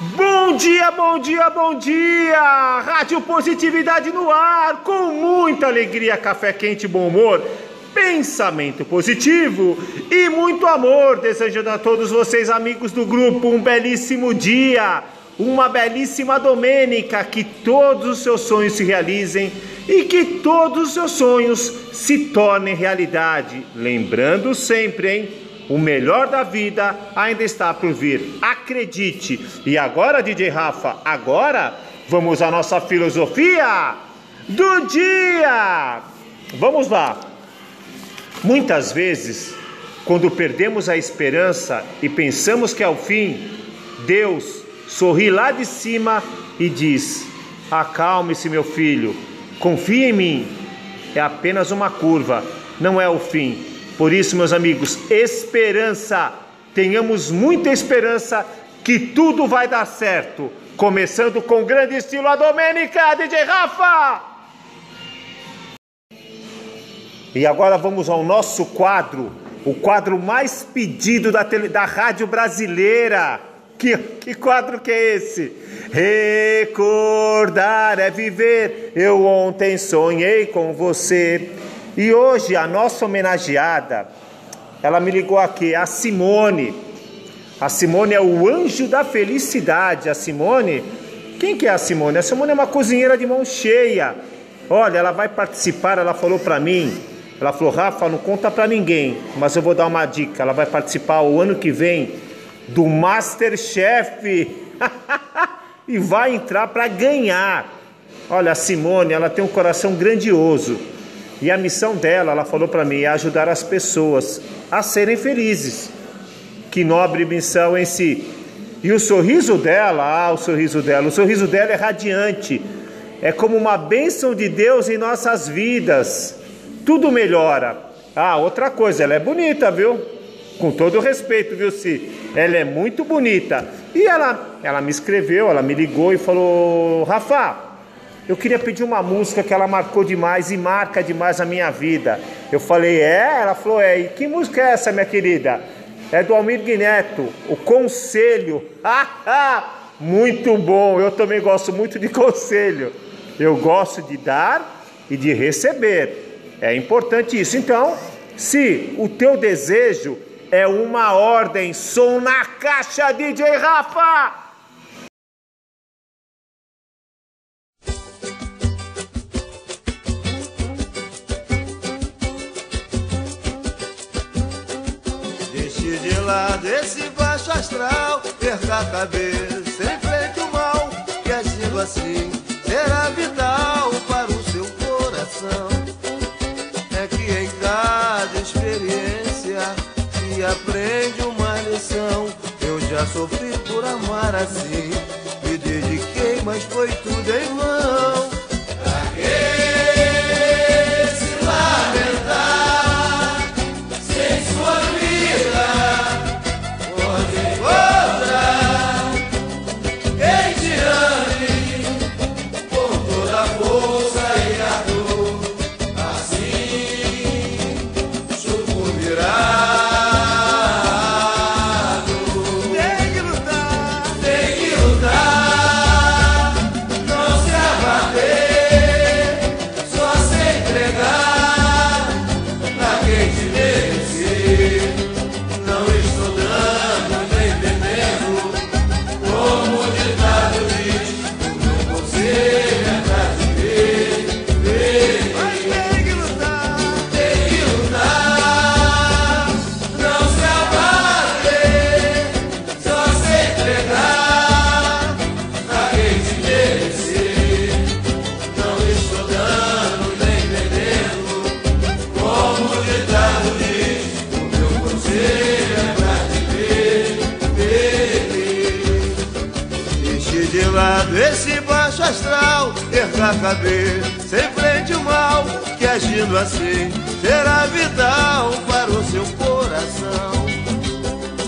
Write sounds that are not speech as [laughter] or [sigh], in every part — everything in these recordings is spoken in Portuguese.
Bom dia, bom dia, bom dia! Rádio Positividade no ar, com muita alegria, café quente, bom humor, pensamento positivo e muito amor. Desejando a todos vocês, amigos do grupo, um belíssimo dia, uma belíssima domênica, que todos os seus sonhos se realizem e que todos os seus sonhos se tornem realidade. Lembrando sempre, hein? O melhor da vida ainda está por vir. Acredite. E agora, DJ Rafa, agora vamos à nossa filosofia do dia. Vamos lá. Muitas vezes, quando perdemos a esperança e pensamos que é o fim, Deus sorri lá de cima e diz: Acalme-se, meu filho, confie em mim. É apenas uma curva, não é o fim. Por isso, meus amigos, esperança. Tenhamos muita esperança que tudo vai dar certo. Começando com grande estilo a Domênica, DJ Rafa! E agora vamos ao nosso quadro, o quadro mais pedido da, tele, da rádio brasileira. Que, que quadro que é esse? Recordar é viver. Eu ontem sonhei com você. E hoje a nossa homenageada, ela me ligou aqui, a Simone. A Simone é o anjo da felicidade. A Simone, quem que é a Simone? A Simone é uma cozinheira de mão cheia. Olha, ela vai participar, ela falou para mim. Ela falou, Rafa, não conta para ninguém, mas eu vou dar uma dica. Ela vai participar o ano que vem do Masterchef [laughs] e vai entrar para ganhar. Olha, a Simone, ela tem um coração grandioso. E a missão dela, ela falou para mim, é ajudar as pessoas a serem felizes. Que nobre missão em si. E o sorriso dela, ah, o sorriso dela, o sorriso dela é radiante. É como uma bênção de Deus em nossas vidas. Tudo melhora. Ah, outra coisa, ela é bonita, viu? Com todo respeito, viu, Si? Ela é muito bonita. E ela, ela me escreveu, ela me ligou e falou: Rafa, eu queria pedir uma música que ela marcou demais e marca demais a minha vida. Eu falei, é? Ela falou, é. E que música é essa, minha querida? É do Almir Guineto, O Conselho. [laughs] muito bom, eu também gosto muito de [laughs] conselho. Eu gosto de dar e de receber. É importante isso. Então, se o teu desejo é uma ordem, som na caixa, DJ Rafa! Astral Perca a cabeça, enfrente o mal Que agindo assim será vital para o seu coração. É que em cada experiência se aprende uma lição Eu já sofri por amar assim a cabeça, enfrente o mal que agindo assim será vital para o seu coração.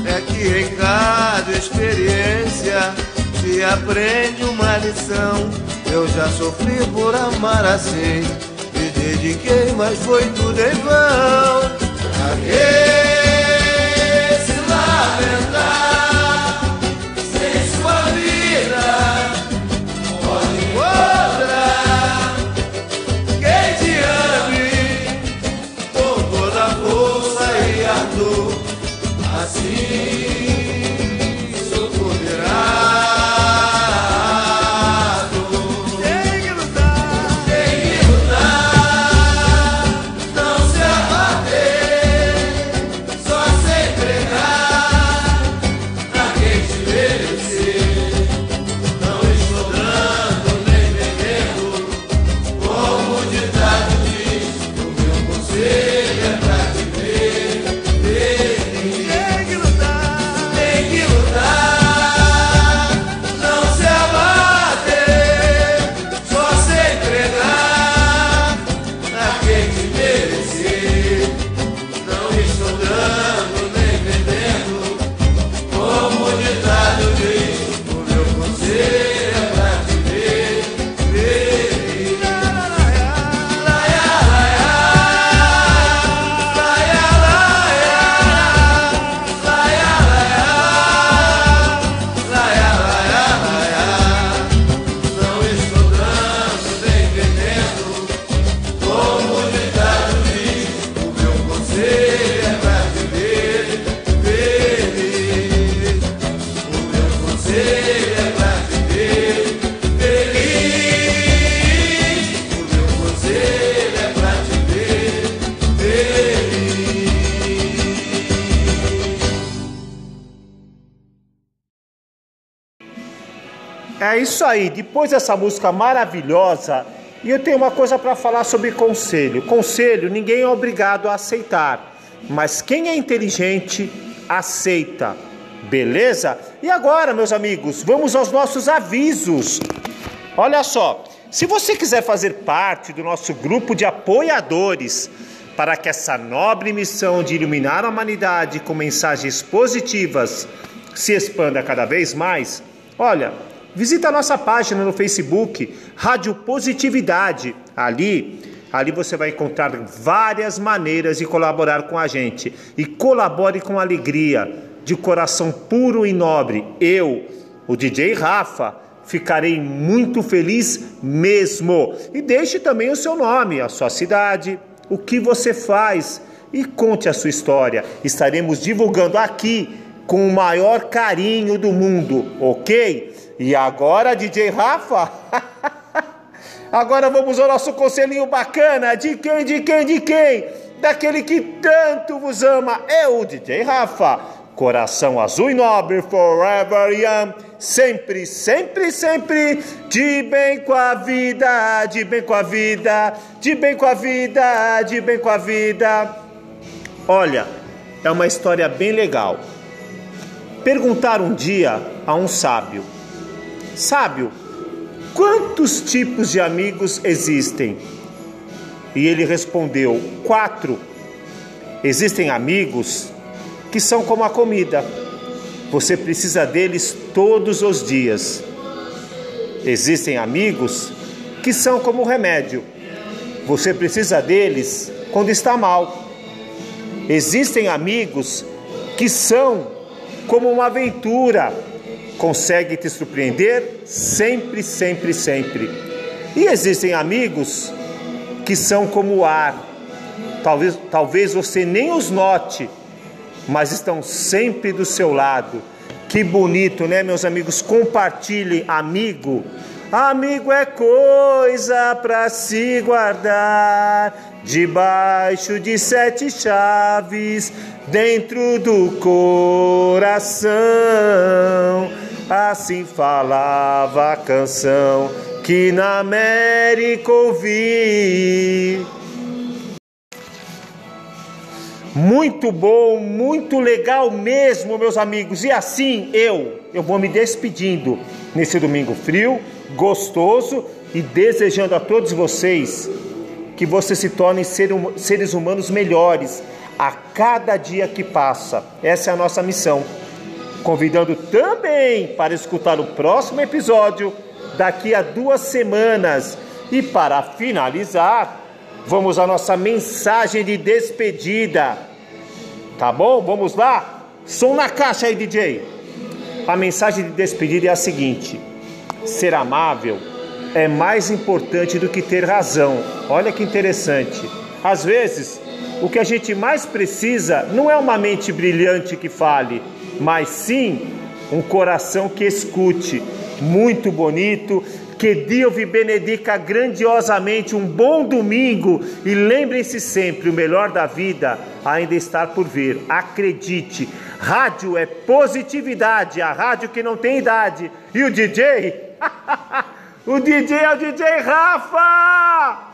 É que em cada experiência se aprende uma lição. Eu já sofri por amar assim, me dediquei, mas foi tudo em vão. Pra que se lamentar É isso aí, depois dessa música maravilhosa, e eu tenho uma coisa para falar sobre conselho. Conselho ninguém é obrigado a aceitar, mas quem é inteligente aceita. Beleza? E agora, meus amigos, vamos aos nossos avisos. Olha só, se você quiser fazer parte do nosso grupo de apoiadores para que essa nobre missão de iluminar a humanidade com mensagens positivas se expanda cada vez mais, olha, Visita a nossa página no Facebook, Rádio Positividade. Ali, ali você vai encontrar várias maneiras de colaborar com a gente. E colabore com alegria, de coração puro e nobre. Eu, o DJ Rafa, ficarei muito feliz mesmo. E deixe também o seu nome, a sua cidade, o que você faz e conte a sua história. Estaremos divulgando aqui com o maior carinho do mundo, ok? E agora, DJ Rafa? [laughs] agora vamos ao nosso conselhinho bacana. De quem, de quem, de quem? Daquele que tanto vos ama. É o DJ Rafa. Coração azul e nobre, forever young. Sempre, sempre, sempre. De bem com a vida, de bem com a vida, de bem com a vida, de bem com a vida. Olha, é uma história bem legal. Perguntar um dia a um sábio Sábio, quantos tipos de amigos existem? E ele respondeu: Quatro. Existem amigos que são como a comida, você precisa deles todos os dias. Existem amigos que são como o remédio, você precisa deles quando está mal. Existem amigos que são como uma aventura, consegue te surpreender sempre, sempre, sempre. E existem amigos que são como o ar. Talvez, talvez você nem os note, mas estão sempre do seu lado. Que bonito, né, meus amigos? Compartilhem, amigo. Amigo é coisa para se guardar debaixo de sete chaves dentro do coração. Assim falava a canção que na América ouvi. Muito bom, muito legal mesmo, meus amigos. E assim eu, eu vou me despedindo nesse domingo frio, gostoso e desejando a todos vocês que vocês se tornem seres humanos melhores a cada dia que passa. Essa é a nossa missão convidando também para escutar o próximo episódio daqui a duas semanas. E para finalizar, vamos à nossa mensagem de despedida. Tá bom? Vamos lá? Som na caixa aí, DJ. A mensagem de despedida é a seguinte: ser amável é mais importante do que ter razão. Olha que interessante. Às vezes, o que a gente mais precisa não é uma mente brilhante que fale, mas sim um coração que escute. muito bonito. Que Deus vi benedica grandiosamente um bom domingo e lembrem-se sempre, o melhor da vida ainda está por vir. Acredite, rádio é positividade, a rádio que não tem idade. E o DJ? [laughs] o DJ é o DJ Rafa!